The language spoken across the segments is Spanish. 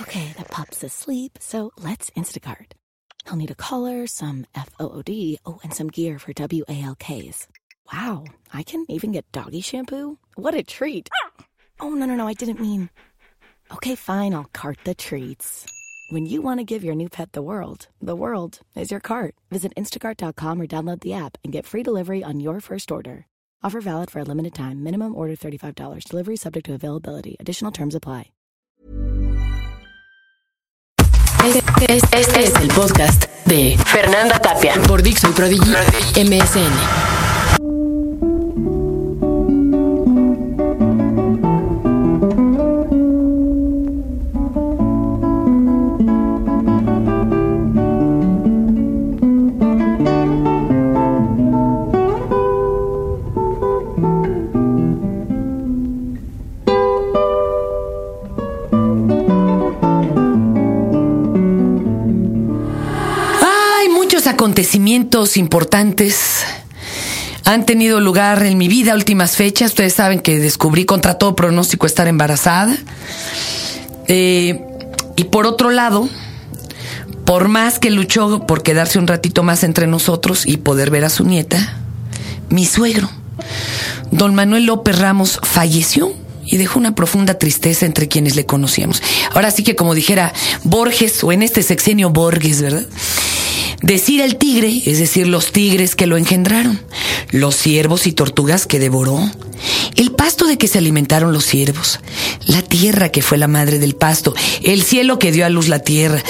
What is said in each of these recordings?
Okay, the pup's asleep, so let's Instacart. He'll need a collar, some FOOD, oh, and some gear for WALKs. Wow, I can even get doggy shampoo? What a treat! Oh, no, no, no, I didn't mean. Okay, fine, I'll cart the treats. When you want to give your new pet the world, the world is your cart. Visit instacart.com or download the app and get free delivery on your first order. Offer valid for a limited time. Minimum order $35. Delivery subject to availability. Additional terms apply. Este, es el podcast de Fernanda Tapia por Dixon Prodigy MSN. Acontecimientos importantes han tenido lugar en mi vida últimas fechas. Ustedes saben que descubrí contra todo pronóstico estar embarazada. Eh, y por otro lado, por más que luchó por quedarse un ratito más entre nosotros y poder ver a su nieta, mi suegro, don Manuel López Ramos, falleció y dejó una profunda tristeza entre quienes le conocíamos. Ahora sí que como dijera Borges, o en este sexenio Borges, ¿verdad? Decir el tigre, es decir, los tigres que lo engendraron, los ciervos y tortugas que devoró, el pasto de que se alimentaron los ciervos, la tierra que fue la madre del pasto, el cielo que dio a luz la tierra.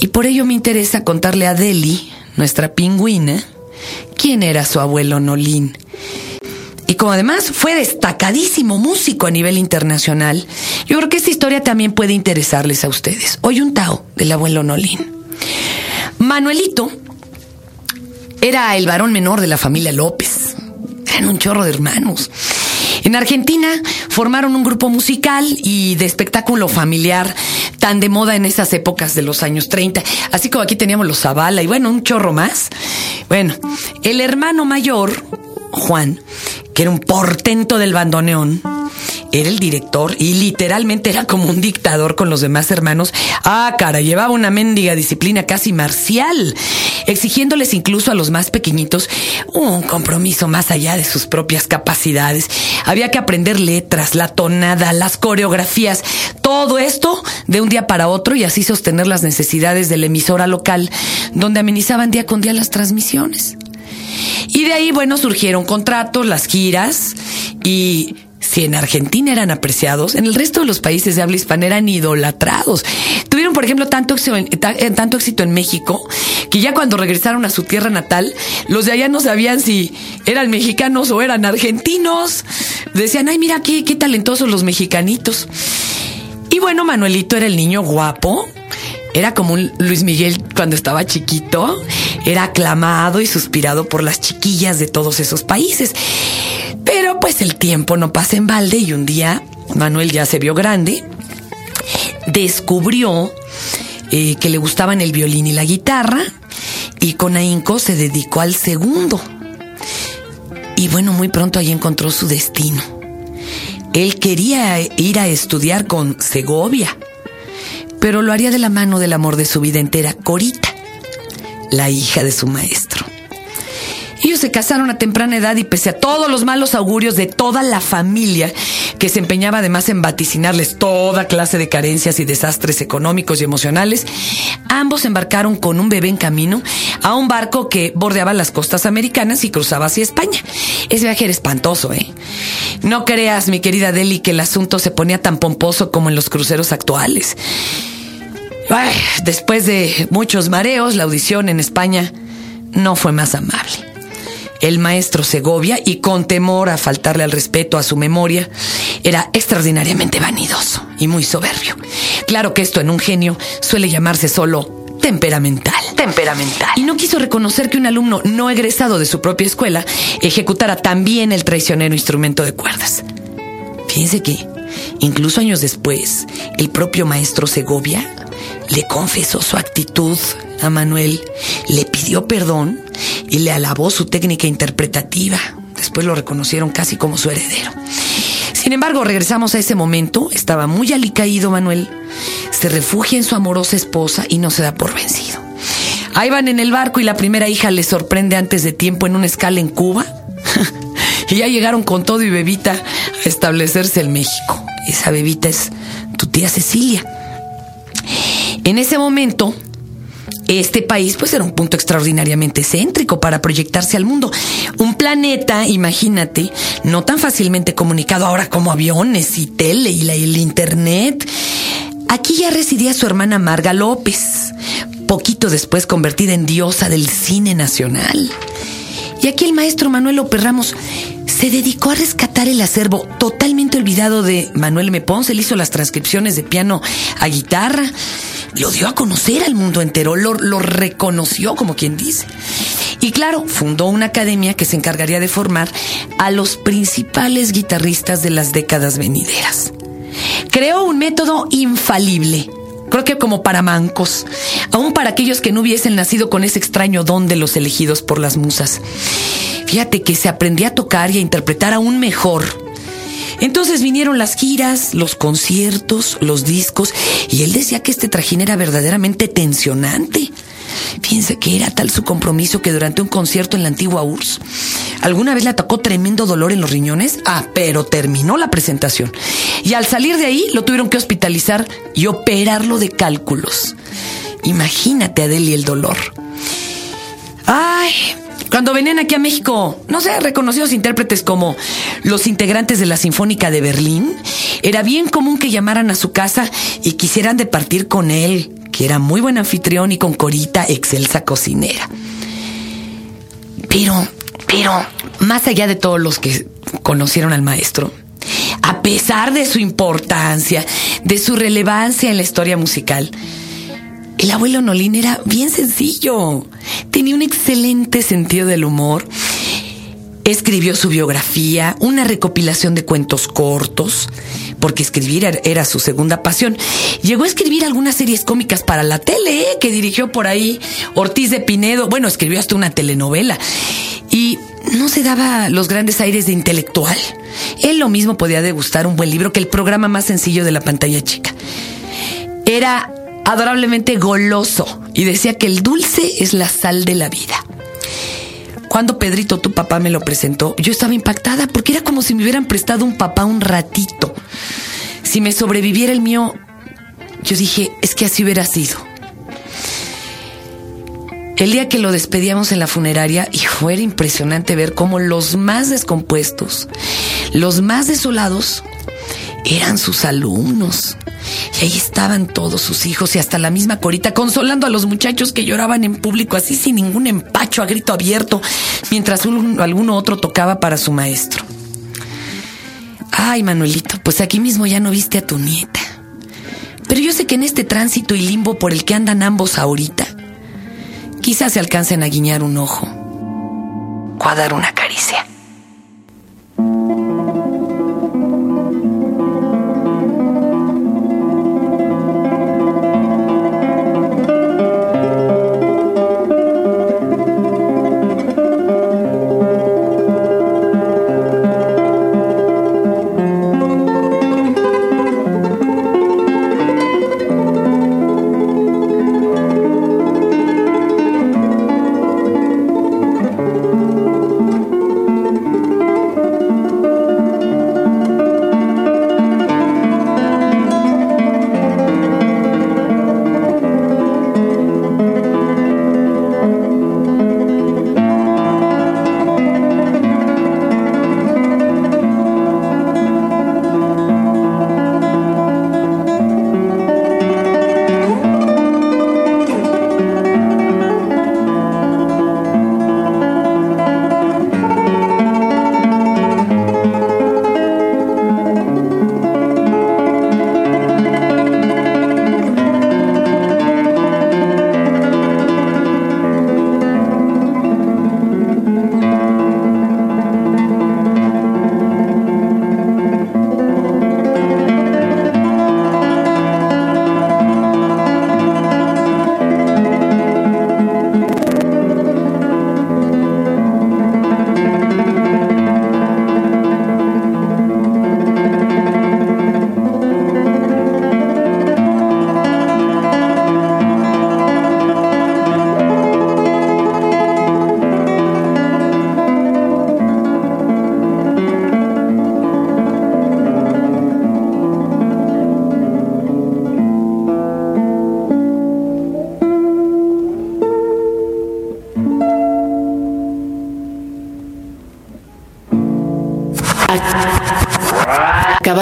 Y por ello me interesa contarle a Deli, nuestra pingüina, quién era su abuelo Nolín. Y como además fue destacadísimo músico a nivel internacional, yo creo que esta historia también puede interesarles a ustedes. Hoy un Tao del abuelo Nolín. Manuelito era el varón menor de la familia López. Eran un chorro de hermanos. En Argentina formaron un grupo musical y de espectáculo familiar tan de moda en esas épocas de los años 30. Así como aquí teníamos los Zavala y bueno, un chorro más. Bueno, el hermano mayor, Juan, que era un portento del bandoneón, era el director y literalmente era como un dictador con los demás hermanos. Ah, cara, llevaba una mendiga disciplina casi marcial, exigiéndoles incluso a los más pequeñitos un compromiso más allá de sus propias capacidades. Había que aprender letras, la tonada, las coreografías, todo esto de un día para otro y así sostener las necesidades de la emisora local, donde amenizaban día con día las transmisiones. Y de ahí, bueno, surgieron contratos, las giras y si en Argentina eran apreciados, en el resto de los países de habla hispana eran idolatrados. Tuvieron, por ejemplo, tanto éxito, en, eh, tanto éxito en México que ya cuando regresaron a su tierra natal, los de allá no sabían si eran mexicanos o eran argentinos. Decían, ay, mira qué, qué talentosos los mexicanitos. Y bueno, Manuelito era el niño guapo. Era como un Luis Miguel cuando estaba chiquito. Era aclamado y suspirado por las chiquillas de todos esos países. Pero pues el tiempo no pasa en balde y un día Manuel ya se vio grande, descubrió eh, que le gustaban el violín y la guitarra y con ahínco se dedicó al segundo. Y bueno, muy pronto ahí encontró su destino. Él quería ir a estudiar con Segovia, pero lo haría de la mano del amor de su vida entera, Corita, la hija de su maestro. Ellos se casaron a temprana edad y pese a todos los malos augurios de toda la familia, que se empeñaba además en vaticinarles toda clase de carencias y desastres económicos y emocionales, ambos embarcaron con un bebé en camino a un barco que bordeaba las costas americanas y cruzaba hacia España. Ese viaje era espantoso, ¿eh? No creas, mi querida Deli, que el asunto se ponía tan pomposo como en los cruceros actuales. Después de muchos mareos, la audición en España no fue más amable el maestro Segovia, y con temor a faltarle al respeto a su memoria, era extraordinariamente vanidoso y muy soberbio. Claro que esto en un genio suele llamarse solo temperamental. Temperamental. Y no quiso reconocer que un alumno no egresado de su propia escuela ejecutara también el traicionero instrumento de cuerdas. Fíjense que, incluso años después, el propio maestro Segovia le confesó su actitud a Manuel, le pidió perdón y le alabó su técnica interpretativa. Después lo reconocieron casi como su heredero. Sin embargo, regresamos a ese momento. Estaba muy alicaído Manuel. Se refugia en su amorosa esposa y no se da por vencido. Ahí van en el barco y la primera hija le sorprende antes de tiempo en una escala en Cuba. y ya llegaron con todo y bebita a establecerse en México. Esa bebita es tu tía Cecilia. En ese momento, este país pues era un punto extraordinariamente céntrico para proyectarse al mundo. Un planeta, imagínate, no tan fácilmente comunicado ahora como aviones y tele y el internet. Aquí ya residía su hermana Marga López, poquito después convertida en diosa del cine nacional. Y aquí el maestro Manuel López Ramos se dedicó a rescatar el acervo totalmente olvidado de Manuel M. Ponce. Él hizo las transcripciones de piano a guitarra lo dio a conocer al mundo entero, lo, reconoció como quien dice. Y claro, fundó una academia que se encargaría de formar a los principales guitarristas de las décadas venideras. Creó un método infalible, creo que como para mancos, aún para aquellos que no hubiesen nacido con ese extraño don de los elegidos por las musas. Fíjate que se aprendía a tocar y a interpretar aún mejor entonces vinieron las giras, los conciertos, los discos, y él decía que este trajín era verdaderamente tensionante. Fíjense que era tal su compromiso que durante un concierto en la antigua URSS, alguna vez le atacó tremendo dolor en los riñones, ah, pero terminó la presentación. Y al salir de ahí lo tuvieron que hospitalizar y operarlo de cálculos. Imagínate, Adeli, el dolor. Ay, cuando venían aquí a México, no sé, reconocidos intérpretes como los integrantes de la Sinfónica de Berlín, era bien común que llamaran a su casa y quisieran departir con él, que era muy buen anfitrión y con Corita, excelsa cocinera. Pero, pero, más allá de todos los que conocieron al maestro, a pesar de su importancia, de su relevancia en la historia musical, el abuelo Nolín era bien sencillo. Tenía un excelente sentido del humor. Escribió su biografía, una recopilación de cuentos cortos, porque escribir era su segunda pasión. Llegó a escribir algunas series cómicas para la tele, ¿eh? que dirigió por ahí Ortiz de Pinedo. Bueno, escribió hasta una telenovela. Y no se daba los grandes aires de intelectual. Él lo mismo podía degustar un buen libro que el programa más sencillo de la pantalla chica. Era adorablemente goloso y decía que el dulce es la sal de la vida. Cuando Pedrito, tu papá, me lo presentó, yo estaba impactada porque era como si me hubieran prestado un papá un ratito. Si me sobreviviera el mío, yo dije, es que así hubiera sido. El día que lo despedíamos en la funeraria, y fue impresionante ver cómo los más descompuestos, los más desolados, eran sus alumnos. Y ahí estaban todos sus hijos y hasta la misma Corita consolando a los muchachos que lloraban en público así sin ningún empacho a grito abierto, mientras alguno otro tocaba para su maestro. Ay, Manuelito, pues aquí mismo ya no viste a tu nieta. Pero yo sé que en este tránsito y limbo por el que andan ambos ahorita, quizás se alcancen a guiñar un ojo o a dar una caricia.